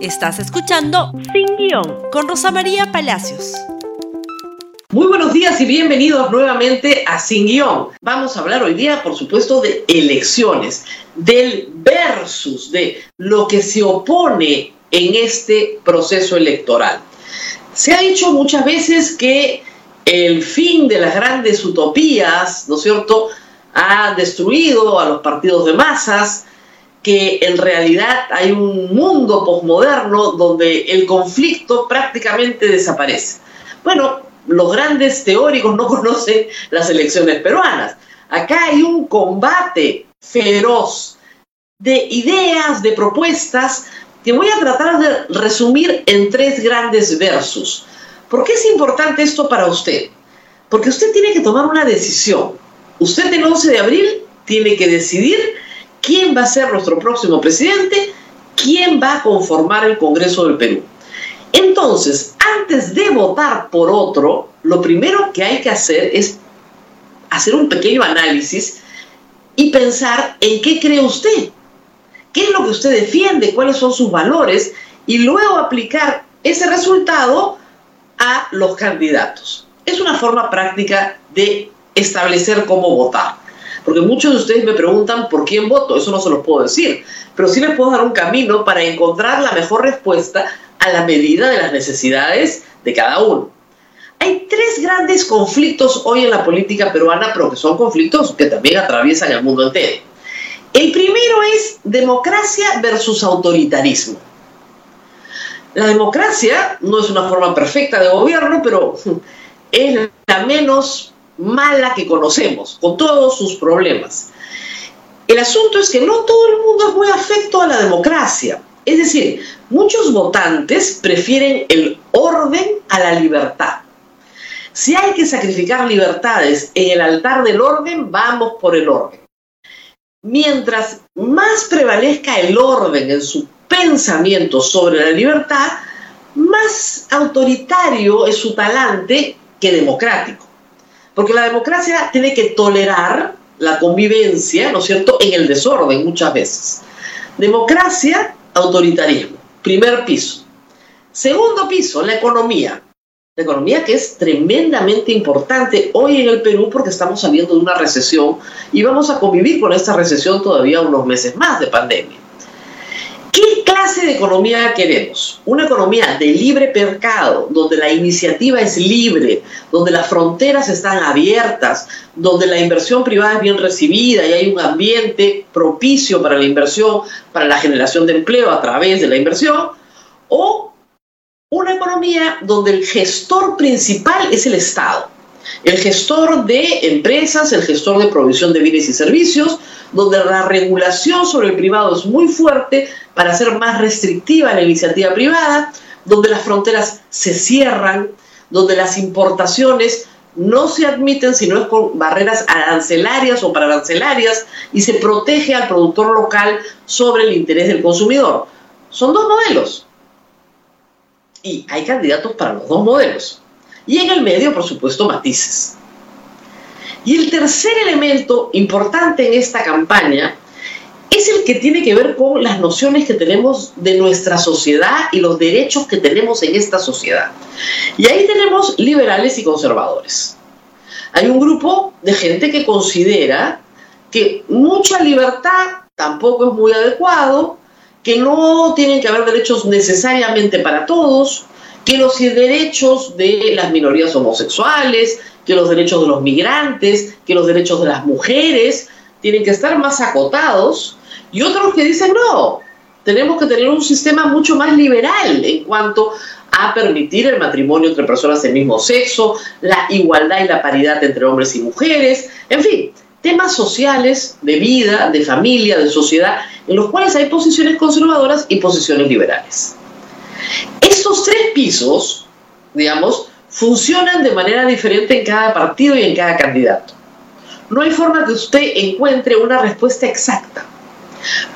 Estás escuchando Sin Guión con Rosa María Palacios. Muy buenos días y bienvenidos nuevamente a Sin Guión. Vamos a hablar hoy día, por supuesto, de elecciones, del versus, de lo que se opone en este proceso electoral. Se ha dicho muchas veces que el fin de las grandes utopías, ¿no es cierto?, ha destruido a los partidos de masas, que en realidad hay un mundo posmoderno donde el conflicto prácticamente desaparece. Bueno, los grandes teóricos no conocen las elecciones peruanas. Acá hay un combate feroz de ideas, de propuestas, que voy a tratar de resumir en tres grandes versos. ¿Por qué es importante esto para usted? Porque usted tiene que tomar una decisión. Usted el 11 de abril tiene que decidir quién va a ser nuestro próximo presidente, quién va a conformar el Congreso del Perú. Entonces, antes de votar por otro, lo primero que hay que hacer es hacer un pequeño análisis y pensar en qué cree usted, qué es lo que usted defiende, cuáles son sus valores y luego aplicar ese resultado a los candidatos. Es una forma práctica de establecer cómo votar. Porque muchos de ustedes me preguntan por quién voto, eso no se lo puedo decir, pero sí les puedo dar un camino para encontrar la mejor respuesta a la medida de las necesidades de cada uno. Hay tres grandes conflictos hoy en la política peruana, pero que son conflictos que también atraviesan el mundo entero. El primero es democracia versus autoritarismo. La democracia no es una forma perfecta de gobierno, pero es la menos mala que conocemos, con todos sus problemas. El asunto es que no todo el mundo es muy afecto a la democracia. Es decir, muchos votantes prefieren el orden a la libertad. Si hay que sacrificar libertades en el altar del orden, vamos por el orden. Mientras más prevalezca el orden en su pensamiento sobre la libertad, más autoritario es su talante que democrático. Porque la democracia tiene que tolerar la convivencia, ¿no es cierto?, en el desorden muchas veces. Democracia, autoritarismo, primer piso. Segundo piso, la economía. La economía que es tremendamente importante hoy en el Perú porque estamos saliendo de una recesión y vamos a convivir con esta recesión todavía unos meses más de pandemia. ¿Qué clase de economía queremos? Una economía de libre mercado, donde la iniciativa es libre, donde las fronteras están abiertas, donde la inversión privada es bien recibida y hay un ambiente propicio para la inversión, para la generación de empleo a través de la inversión, o una economía donde el gestor principal es el Estado el gestor de empresas, el gestor de provisión de bienes y servicios, donde la regulación sobre el privado es muy fuerte para hacer más restrictiva la iniciativa privada, donde las fronteras se cierran, donde las importaciones no se admiten si no es con barreras arancelarias o pararancelarias y se protege al productor local sobre el interés del consumidor. Son dos modelos. Y hay candidatos para los dos modelos. Y en el medio, por supuesto, matices. Y el tercer elemento importante en esta campaña es el que tiene que ver con las nociones que tenemos de nuestra sociedad y los derechos que tenemos en esta sociedad. Y ahí tenemos liberales y conservadores. Hay un grupo de gente que considera que mucha libertad tampoco es muy adecuado, que no tienen que haber derechos necesariamente para todos, que los derechos de las minorías homosexuales, que los derechos de los migrantes, que los derechos de las mujeres tienen que estar más acotados, y otros que dicen no, tenemos que tener un sistema mucho más liberal en cuanto a permitir el matrimonio entre personas del mismo sexo, la igualdad y la paridad entre hombres y mujeres, en fin, temas sociales, de vida, de familia, de sociedad, en los cuales hay posiciones conservadoras y posiciones liberales. Tres pisos, digamos, funcionan de manera diferente en cada partido y en cada candidato. No hay forma que usted encuentre una respuesta exacta.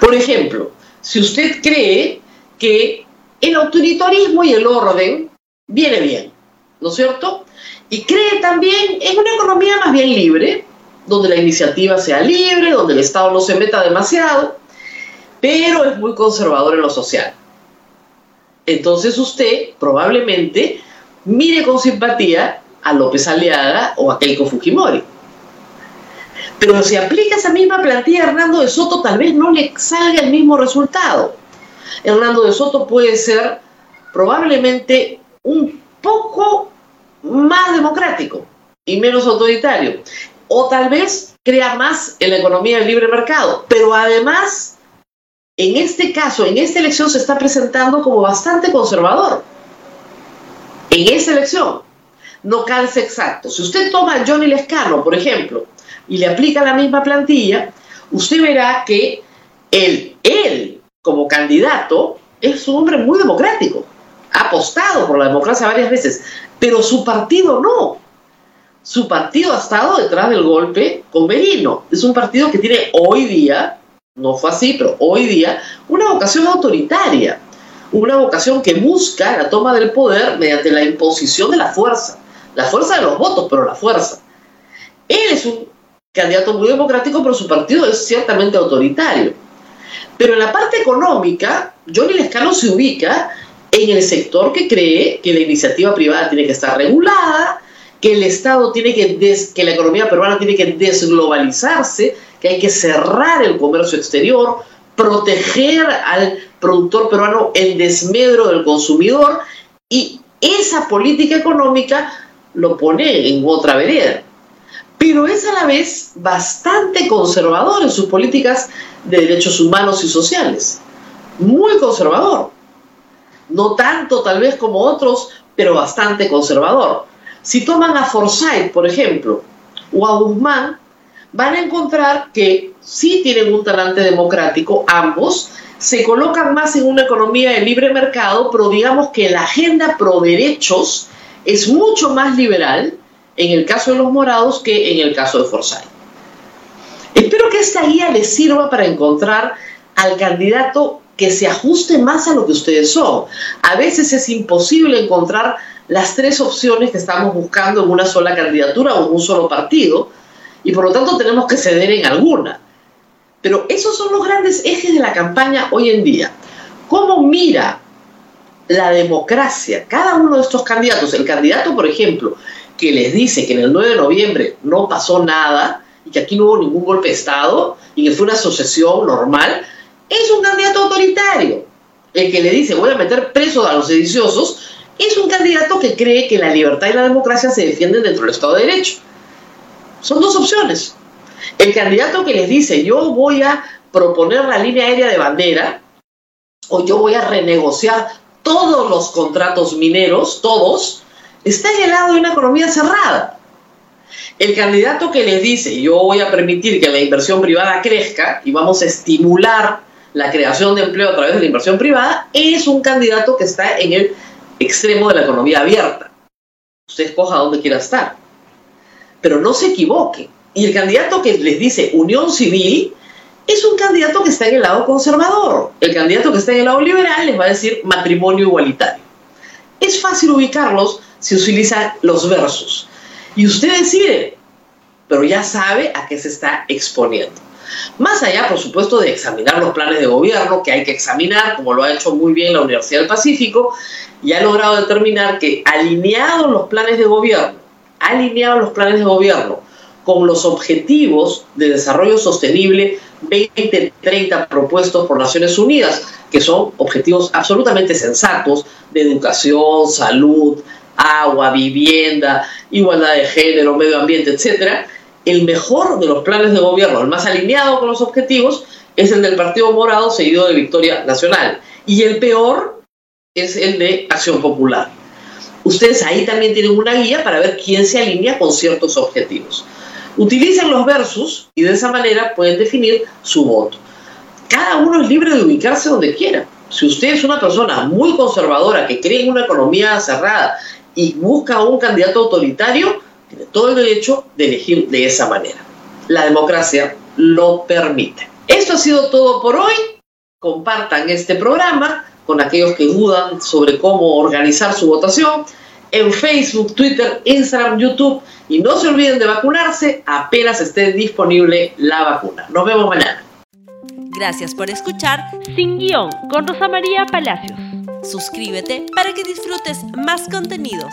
Por ejemplo, si usted cree que el autoritarismo y el orden viene bien, ¿no es cierto? Y cree también en una economía más bien libre, donde la iniciativa sea libre, donde el Estado no se meta demasiado, pero es muy conservador en lo social. Entonces usted probablemente mire con simpatía a López Aliaga o a Keiko Fujimori. Pero si aplica esa misma plantilla a Hernando de Soto, tal vez no le salga el mismo resultado. Hernando de Soto puede ser probablemente un poco más democrático y menos autoritario. O tal vez crea más en la economía del libre mercado. Pero además, en este caso, en esta elección se está presentando como bastante conservador. En esta elección no calza exacto. Si usted toma a Johnny Lescano, por ejemplo, y le aplica la misma plantilla, usted verá que él, él como candidato, es un hombre muy democrático. Ha apostado por la democracia varias veces, pero su partido no. Su partido ha estado detrás del golpe con Merino. Es un partido que tiene hoy día, no fue así, pero hoy día, una vocación autoritaria. Una vocación que busca la toma del poder mediante la imposición de la fuerza. La fuerza de los votos, pero la fuerza. Él es un candidato muy democrático, pero su partido es ciertamente autoritario. Pero en la parte económica, Johnny Lescano se ubica en el sector que cree que la iniciativa privada tiene que estar regulada, que el Estado tiene que, que la economía peruana tiene que desglobalizarse, que hay que cerrar el comercio exterior, proteger al productor peruano en desmedro del consumidor y esa política económica lo pone en otra vereda pero es a la vez bastante conservador en sus políticas de derechos humanos y sociales. Muy conservador. No tanto tal vez como otros, pero bastante conservador. Si toman a Forsyth, por ejemplo, o a Guzmán, van a encontrar que sí tienen un talante democrático, ambos, se colocan más en una economía de libre mercado, pero digamos que la agenda pro derechos es mucho más liberal en el caso de los morados que en el caso de Forsyth. Espero que esta guía les sirva para encontrar al candidato que se ajuste más a lo que ustedes son. A veces es imposible encontrar las tres opciones que estamos buscando en una sola candidatura o en un solo partido, y por lo tanto tenemos que ceder en alguna. Pero esos son los grandes ejes de la campaña hoy en día. ¿Cómo mira la democracia cada uno de estos candidatos? El candidato, por ejemplo, que les dice que en el 9 de noviembre no pasó nada y que aquí no hubo ningún golpe de Estado y que fue una asociación normal, es un candidato autoritario. El que le dice voy a meter preso a los sediciosos es un candidato que cree que la libertad y la democracia se defienden dentro del Estado de Derecho. Son dos opciones. El candidato que les dice yo voy a proponer la línea aérea de bandera o yo voy a renegociar todos los contratos mineros, todos, está en el lado de una economía cerrada. El candidato que les dice, yo voy a permitir que la inversión privada crezca y vamos a estimular la creación de empleo a través de la inversión privada, es un candidato que está en el extremo de la economía abierta. Usted escoja dónde quiera estar. Pero no se equivoque. Y el candidato que les dice unión civil es un candidato que está en el lado conservador. El candidato que está en el lado liberal les va a decir matrimonio igualitario. Es fácil ubicarlos se utiliza los versos. Y usted decide, pero ya sabe a qué se está exponiendo. Más allá, por supuesto, de examinar los planes de gobierno, que hay que examinar, como lo ha hecho muy bien la Universidad del Pacífico, y ha logrado determinar que alineados los planes de gobierno, alineados los planes de gobierno con los objetivos de desarrollo sostenible 2030 propuestos por Naciones Unidas, que son objetivos absolutamente sensatos de educación, salud, agua, vivienda, igualdad de género, medio ambiente, etcétera, el mejor de los planes de gobierno, el más alineado con los objetivos, es el del Partido Morado seguido de Victoria Nacional. Y el peor es el de Acción Popular. Ustedes ahí también tienen una guía para ver quién se alinea con ciertos objetivos. Utilicen los versus y de esa manera pueden definir su voto. Cada uno es libre de ubicarse donde quiera. Si usted es una persona muy conservadora que cree en una economía cerrada y busca un candidato autoritario, tiene todo el derecho de elegir de esa manera. La democracia lo permite. Esto ha sido todo por hoy. Compartan este programa con aquellos que dudan sobre cómo organizar su votación en Facebook, Twitter, Instagram, YouTube y no se olviden de vacunarse apenas esté disponible la vacuna. Nos vemos mañana. Gracias por escuchar Sin Guión con Rosa María Palacios. Suscríbete para que disfrutes más contenidos.